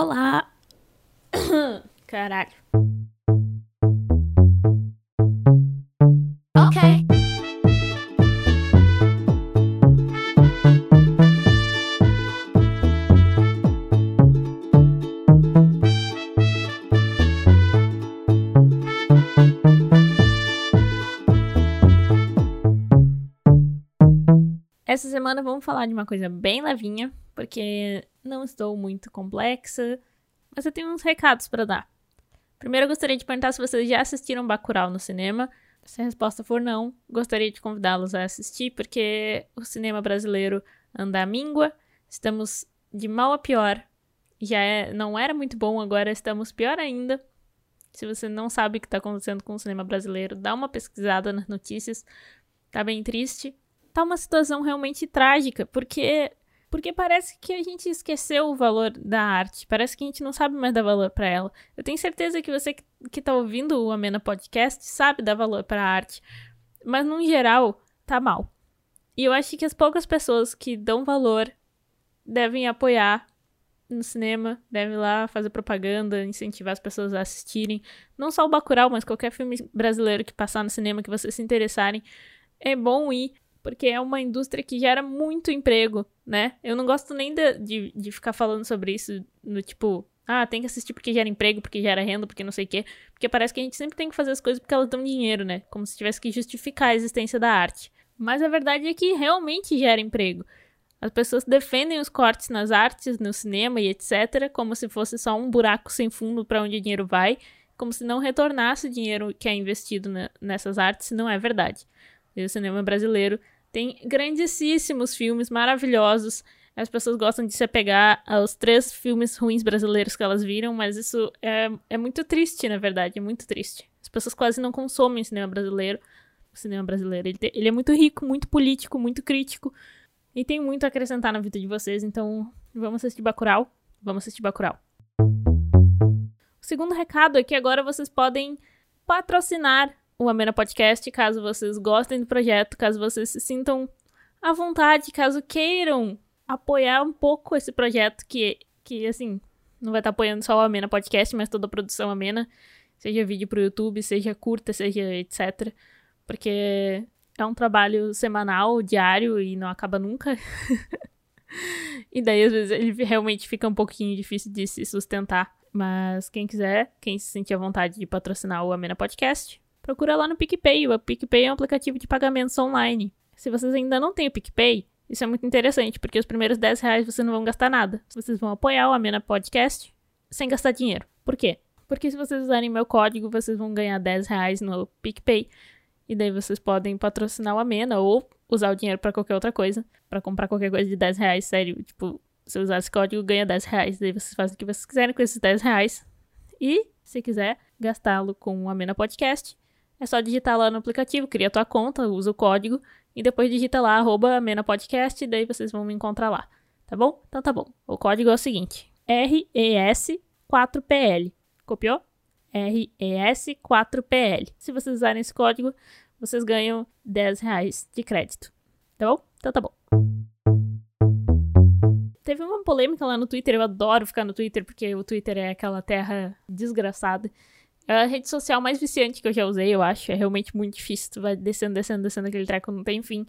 Olá! Caralho. Ok. Essa semana vamos falar de uma coisa bem levinha, porque não estou muito complexa, mas eu tenho uns recados para dar. Primeiro, eu gostaria de perguntar se vocês já assistiram Bacurau no cinema. Se a resposta for não, gostaria de convidá-los a assistir, porque o cinema brasileiro anda à míngua, estamos de mal a pior. Já é, não era muito bom, agora estamos pior ainda. Se você não sabe o que está acontecendo com o cinema brasileiro, dá uma pesquisada nas notícias. Tá bem triste. Tá uma situação realmente trágica, porque porque parece que a gente esqueceu o valor da arte. Parece que a gente não sabe mais dar valor para ela. Eu tenho certeza que você que tá ouvindo o Amena Podcast sabe dar valor para a arte. Mas, no geral, tá mal. E eu acho que as poucas pessoas que dão valor devem apoiar no cinema, devem lá fazer propaganda, incentivar as pessoas a assistirem. Não só o Bacurau, mas qualquer filme brasileiro que passar no cinema que vocês se interessarem. É bom ir porque é uma indústria que gera muito emprego, né? Eu não gosto nem de, de, de, ficar falando sobre isso no tipo, ah, tem que assistir porque gera emprego, porque gera renda, porque não sei o quê. Porque parece que a gente sempre tem que fazer as coisas porque elas dão dinheiro, né? Como se tivesse que justificar a existência da arte. Mas a verdade é que realmente gera emprego. As pessoas defendem os cortes nas artes, no cinema e etc., como se fosse só um buraco sem fundo para onde o dinheiro vai, como se não retornasse o dinheiro que é investido na, nessas artes, não é verdade. O cinema brasileiro tem grandíssimos filmes maravilhosos. As pessoas gostam de se apegar aos três filmes ruins brasileiros que elas viram, mas isso é, é muito triste, na verdade, é muito triste. As pessoas quase não consomem cinema brasileiro. O cinema brasileiro, ele, ele é muito rico, muito político, muito crítico, e tem muito a acrescentar na vida de vocês, então vamos assistir Bacurau. Vamos assistir Bacurau. O segundo recado é que agora vocês podem patrocinar o Amena Podcast, caso vocês gostem do projeto, caso vocês se sintam à vontade, caso queiram apoiar um pouco esse projeto que, que assim, não vai estar apoiando só o Amena Podcast, mas toda a produção Amena, seja vídeo pro YouTube, seja curta, seja etc. Porque é um trabalho semanal, diário e não acaba nunca. e daí, às vezes, ele realmente fica um pouquinho difícil de se sustentar. Mas quem quiser, quem se sentir à vontade de patrocinar o Amena Podcast, procura lá no PicPay. O PicPay é um aplicativo de pagamentos online. Se vocês ainda não têm o PicPay, isso é muito interessante, porque os primeiros 10 reais vocês não vão gastar nada. Vocês vão apoiar o Amena Podcast sem gastar dinheiro. Por quê? Porque se vocês usarem meu código, vocês vão ganhar 10 reais no PicPay. E daí vocês podem patrocinar o Amena ou usar o dinheiro para qualquer outra coisa. para comprar qualquer coisa de 10 reais, sério. Tipo, se usar esse código, ganha 10 reais. Daí vocês fazem o que vocês quiserem com esses 10 reais. E, se quiser, gastá-lo com o Amena Podcast, é só digitar lá no aplicativo, cria tua conta, usa o código e depois digita lá arroba daí vocês vão me encontrar lá. Tá bom? Então tá bom. O código é o seguinte: RES4PL. Copiou? RES4PL. Se vocês usarem esse código, vocês ganham 10 reais de crédito. Tá bom? Então tá bom. Teve uma polêmica lá no Twitter, eu adoro ficar no Twitter, porque o Twitter é aquela terra desgraçada. É a rede social mais viciante que eu já usei, eu acho. É realmente muito difícil. Tu vai descendo, descendo, descendo aquele treco, não tem fim.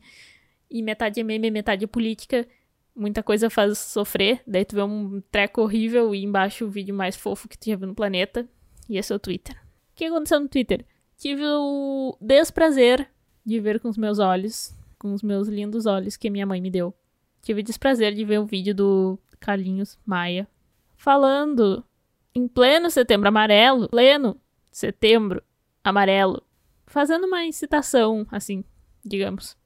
E metade é meme, metade é política. Muita coisa faz sofrer. Daí tu vê um treco horrível e embaixo o vídeo mais fofo que tu já viu no planeta. E esse é o Twitter. O que aconteceu no Twitter? Tive o desprazer de ver com os meus olhos, com os meus lindos olhos que minha mãe me deu. Tive o desprazer de ver o vídeo do Carlinhos Maia falando em pleno setembro amarelo, pleno setembro amarelo, fazendo uma incitação, assim, digamos.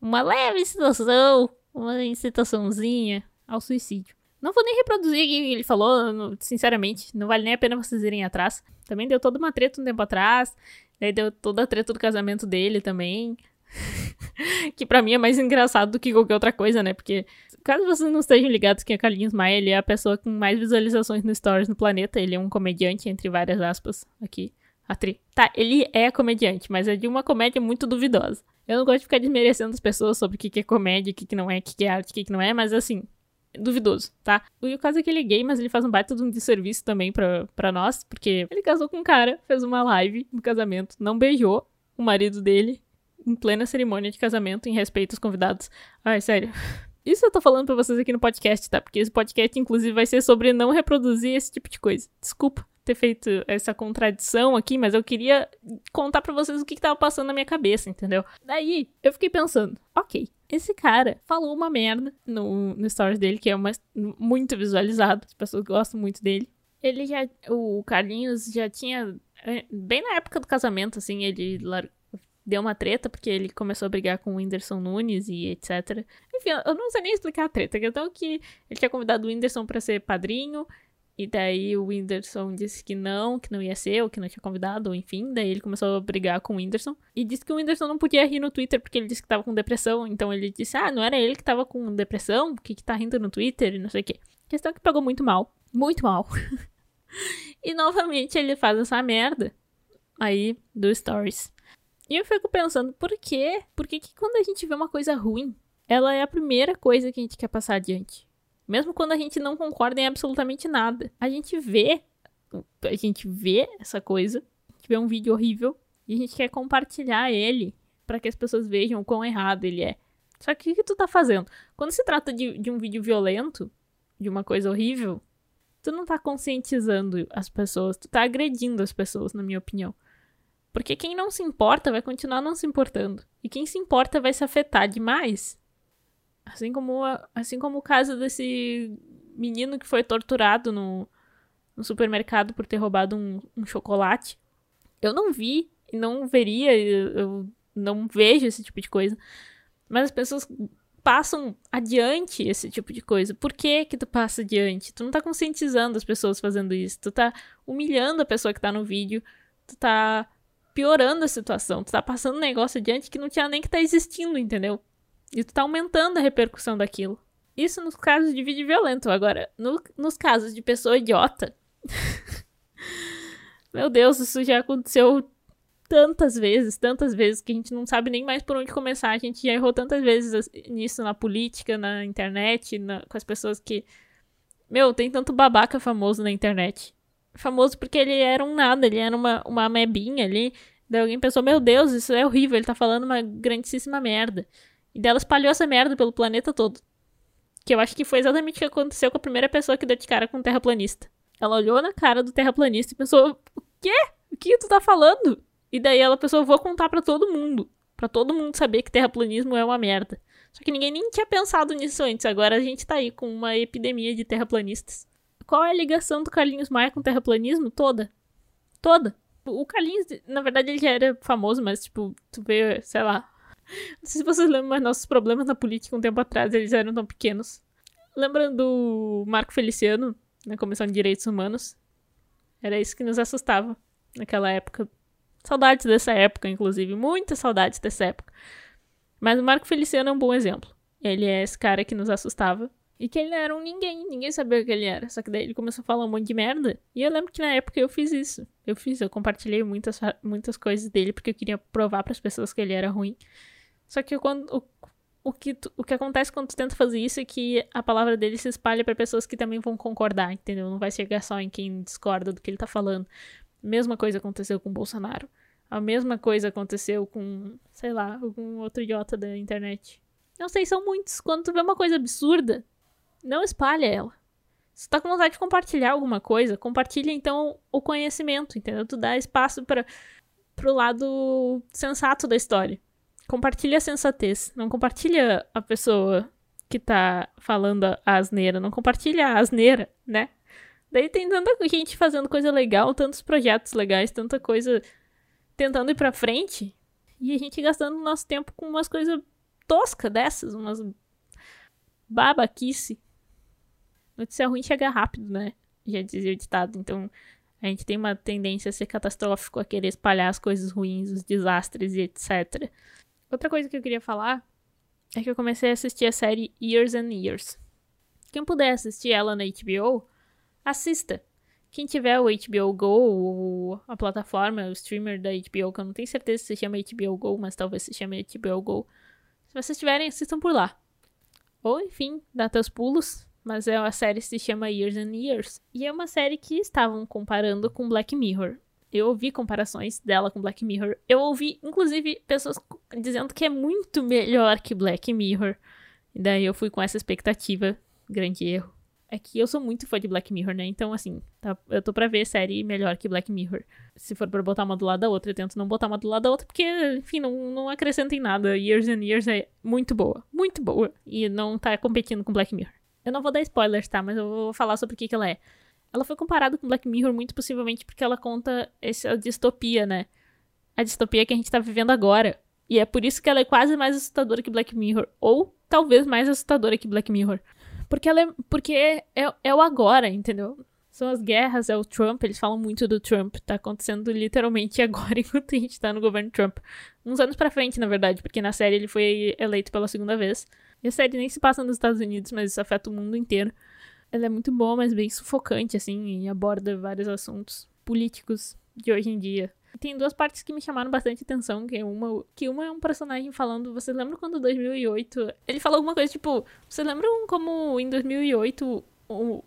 Uma leve incitação, uma incitaçãozinha ao suicídio. Não vou nem reproduzir o que ele falou, sinceramente, não vale nem a pena vocês irem atrás. Também deu toda uma treta um tempo atrás, daí deu toda a treta do casamento dele também. que para mim é mais engraçado do que qualquer outra coisa, né? Porque, caso vocês não estejam ligados que é Carlinhos Maia, ele é a pessoa com mais visualizações no Stories no planeta. Ele é um comediante, entre várias aspas, aqui. Atri. Tá, ele é comediante, mas é de uma comédia muito duvidosa. Eu não gosto de ficar desmerecendo as pessoas sobre o que é comédia, o que não é, o que é arte, o que não é, mas assim, duvidoso, tá? E o caso é que ele é gay, mas ele faz um baita de um desserviço também pra, pra nós, porque ele casou com um cara, fez uma live no casamento, não beijou o marido dele em plena cerimônia de casamento, em respeito aos convidados. Ai, sério. Isso eu tô falando pra vocês aqui no podcast, tá? Porque esse podcast, inclusive, vai ser sobre não reproduzir esse tipo de coisa. Desculpa ter feito essa contradição aqui, mas eu queria contar para vocês o que, que tava passando na minha cabeça, entendeu? Daí, eu fiquei pensando, ok, esse cara falou uma merda no, no stories dele, que é uma, muito visualizado, as pessoas gostam muito dele. Ele já, o Carlinhos já tinha, é, bem na época do casamento, assim, ele deu uma treta porque ele começou a brigar com o Whindersson Nunes e etc. Enfim, eu não sei nem explicar a treta. É que ele tinha convidado o Whindersson para ser padrinho. E daí o Whindersson disse que não, que não ia ser, ou que não tinha convidado, enfim. Daí ele começou a brigar com o Whindersson. E disse que o Whindersson não podia rir no Twitter porque ele disse que tava com depressão. Então ele disse, ah, não era ele que tava com depressão? Por que, que tá rindo no Twitter? E não sei o quê. Questão que pegou muito mal. Muito mal. e novamente ele faz essa merda aí do Stories. E eu fico pensando, por quê? Por que, que quando a gente vê uma coisa ruim, ela é a primeira coisa que a gente quer passar adiante? Mesmo quando a gente não concorda em absolutamente nada. A gente vê, a gente vê essa coisa, a gente vê um vídeo horrível e a gente quer compartilhar ele para que as pessoas vejam o quão errado ele é. Só que o que tu tá fazendo? Quando se trata de, de um vídeo violento, de uma coisa horrível, tu não tá conscientizando as pessoas, tu tá agredindo as pessoas, na minha opinião. Porque quem não se importa vai continuar não se importando. E quem se importa vai se afetar demais. Assim como, assim como o caso desse menino que foi torturado no, no supermercado por ter roubado um, um chocolate. Eu não vi não veria, eu não vejo esse tipo de coisa. Mas as pessoas passam adiante esse tipo de coisa. Por que que tu passa adiante? Tu não tá conscientizando as pessoas fazendo isso. Tu tá humilhando a pessoa que tá no vídeo. Tu tá piorando a situação. Tu tá passando um negócio adiante que não tinha nem que tá existindo, entendeu? E tu tá aumentando a repercussão daquilo. Isso nos casos de vídeo violento. Agora, no, nos casos de pessoa idiota. Meu Deus, isso já aconteceu tantas vezes, tantas vezes, que a gente não sabe nem mais por onde começar. A gente já errou tantas vezes nisso na política, na internet, na, com as pessoas que. Meu, tem tanto babaca famoso na internet famoso porque ele era um nada, ele era uma, uma amebinha ali. Daí alguém pensou, meu Deus, isso é horrível, ele tá falando uma grandíssima merda. E dela espalhou essa merda pelo planeta todo. Que eu acho que foi exatamente o que aconteceu com a primeira pessoa que deu de cara com um terraplanista. Ela olhou na cara do terraplanista e pensou, o quê? O que tu tá falando? E daí ela pensou, vou contar para todo mundo. para todo mundo saber que terraplanismo é uma merda. Só que ninguém nem tinha pensado nisso antes. Agora a gente tá aí com uma epidemia de terraplanistas. Qual é a ligação do Carlinhos Maia com o terraplanismo? Toda. Toda. O Carlinhos, na verdade, ele já era famoso, mas, tipo, tu vê, sei lá. Não sei se vocês lembram, mas nossos problemas na política um tempo atrás, eles eram tão pequenos. Lembra do Marco Feliciano, na Comissão de Direitos Humanos? Era isso que nos assustava naquela época. Saudades dessa época, inclusive. Muitas saudades dessa época. Mas o Marco Feliciano é um bom exemplo. Ele é esse cara que nos assustava. E que ele era um ninguém, ninguém sabia o que ele era. Só que daí ele começou a falar um monte de merda. E eu lembro que na época eu fiz isso. Eu fiz, eu compartilhei muitas, muitas coisas dele porque eu queria provar para as pessoas que ele era ruim. Só que quando o, o que tu, o que acontece quando tu tenta fazer isso é que a palavra dele se espalha para pessoas que também vão concordar, entendeu? Não vai chegar só em quem discorda do que ele tá falando. Mesma coisa aconteceu com o Bolsonaro. A mesma coisa aconteceu com, sei lá, algum outro idiota da internet. Não sei, são muitos. Quando tu vê uma coisa absurda, não espalha ela. Se tá com vontade de compartilhar alguma coisa, compartilha então o conhecimento, entendeu? Tu dá espaço para pro lado sensato da história. Compartilha a sensatez, não compartilha a pessoa que tá falando a asneira, não compartilha a asneira, né? Daí tem tanta gente fazendo coisa legal, tantos projetos legais, tanta coisa tentando ir pra frente, e a gente gastando nosso tempo com umas coisas toscas dessas, umas babaquice. Notícia ruim chega rápido, né? Já dizia o ditado. Então, a gente tem uma tendência a ser catastrófico, a querer espalhar as coisas ruins, os desastres e etc. Outra coisa que eu queria falar é que eu comecei a assistir a série Years and Years. Quem puder assistir ela na HBO, assista. Quem tiver o HBO Go, ou a plataforma, o streamer da HBO, que eu não tenho certeza se chama HBO Go, mas talvez se chame HBO Go. Se vocês tiverem, assistam por lá. Ou, enfim, dá teus pulos, mas é a série se chama Years and Years. E é uma série que estavam comparando com Black Mirror. Eu ouvi comparações dela com Black Mirror. Eu ouvi, inclusive, pessoas dizendo que é muito melhor que Black Mirror. E daí eu fui com essa expectativa. Grande erro. É que eu sou muito fã de Black Mirror, né? Então, assim, tá, eu tô pra ver série melhor que Black Mirror. Se for pra botar uma do lado da outra, eu tento não botar uma do lado da outra, porque, enfim, não, não acrescenta em nada. Years and Years é muito boa. Muito boa. E não tá competindo com Black Mirror. Eu não vou dar spoilers, tá? Mas eu vou falar sobre o que, que ela é. Ela foi comparada com Black Mirror muito possivelmente porque ela conta essa distopia, né? A distopia que a gente tá vivendo agora. E é por isso que ela é quase mais assustadora que Black Mirror. Ou talvez mais assustadora que Black Mirror. Porque ela é, porque é, é, o agora, entendeu? São as guerras, é o Trump, eles falam muito do Trump. Tá acontecendo literalmente agora enquanto a gente tá no governo Trump. Uns anos pra frente, na verdade, porque na série ele foi eleito pela segunda vez. E a série nem se passa nos Estados Unidos, mas isso afeta o mundo inteiro. Ela é muito boa, mas bem sufocante, assim, e aborda vários assuntos políticos de hoje em dia. Tem duas partes que me chamaram bastante atenção, que é uma, que uma é um personagem falando, você lembra quando 2008, ele falou alguma coisa tipo, você lembram como em 2008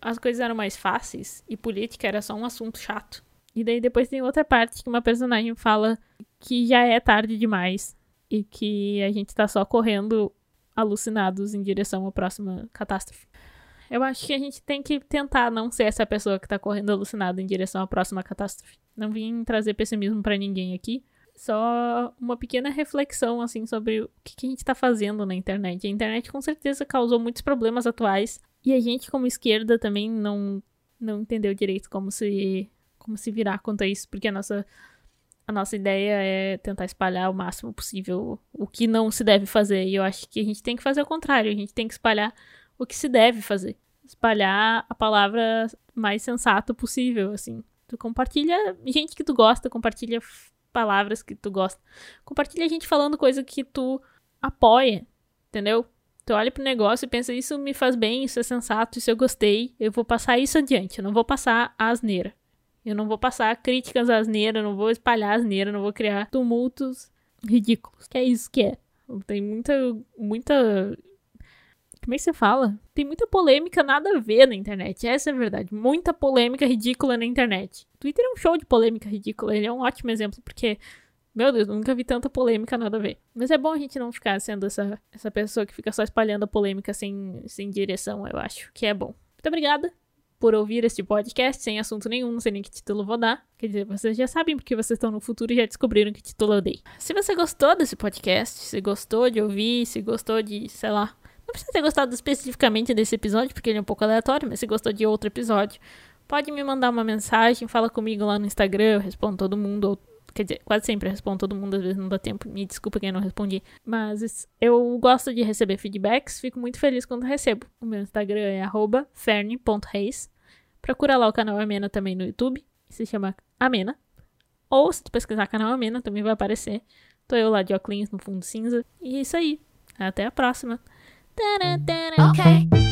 as coisas eram mais fáceis e política era só um assunto chato? E daí depois tem outra parte que uma personagem fala que já é tarde demais e que a gente tá só correndo alucinados em direção à próxima catástrofe. Eu acho que a gente tem que tentar não ser essa pessoa que tá correndo alucinada em direção à próxima catástrofe. Não vim trazer pessimismo para ninguém aqui. Só uma pequena reflexão, assim, sobre o que, a gente tá fazendo na internet. A internet com certeza causou muitos problemas atuais. E a gente, como esquerda, também não, não entendeu direito como se, como se virar quanto a isso. Porque a nossa a nossa ideia é tentar espalhar o máximo possível o que não se deve fazer. E eu acho que a gente tem que fazer o contrário, a gente tem que espalhar o que se deve fazer. Espalhar a palavra mais sensato possível, assim. Tu compartilha gente que tu gosta, compartilha palavras que tu gosta. Compartilha gente falando coisa que tu apoia, entendeu? Tu olha pro negócio e pensa, isso me faz bem, isso é sensato, isso eu gostei, eu vou passar isso adiante, eu não vou passar a asneira. Eu não vou passar críticas asneiras, não vou espalhar asneira, não vou criar tumultos ridículos. Que é isso que é. Tem muita, muita como é que você fala? Tem muita polêmica nada a ver na internet. Essa é a verdade. Muita polêmica ridícula na internet. Twitter é um show de polêmica ridícula. Ele é um ótimo exemplo, porque, meu Deus, nunca vi tanta polêmica nada a ver. Mas é bom a gente não ficar sendo essa, essa pessoa que fica só espalhando a polêmica sem, sem direção, eu acho. Que é bom. Muito obrigada por ouvir este podcast sem assunto nenhum, não sei nem que título vou dar. Quer dizer, vocês já sabem porque vocês estão no futuro e já descobriram que título eu dei. Se você gostou desse podcast, se gostou de ouvir, se gostou de, sei lá, não precisa ter gostado especificamente desse episódio, porque ele é um pouco aleatório, mas se gostou de outro episódio, pode me mandar uma mensagem, fala comigo lá no Instagram, eu respondo todo mundo, ou Quer dizer, quase sempre eu respondo todo mundo, às vezes não dá tempo. Me desculpa quem não respondi. Mas eu gosto de receber feedbacks, fico muito feliz quando recebo. O meu Instagram é ferne.reis. Procura lá o canal Amena também no YouTube, se chama Amena. Ou se tu pesquisar canal Amena, também vai aparecer. Tô eu lá de óculos no fundo cinza. E é isso aí. Até a próxima. Okay.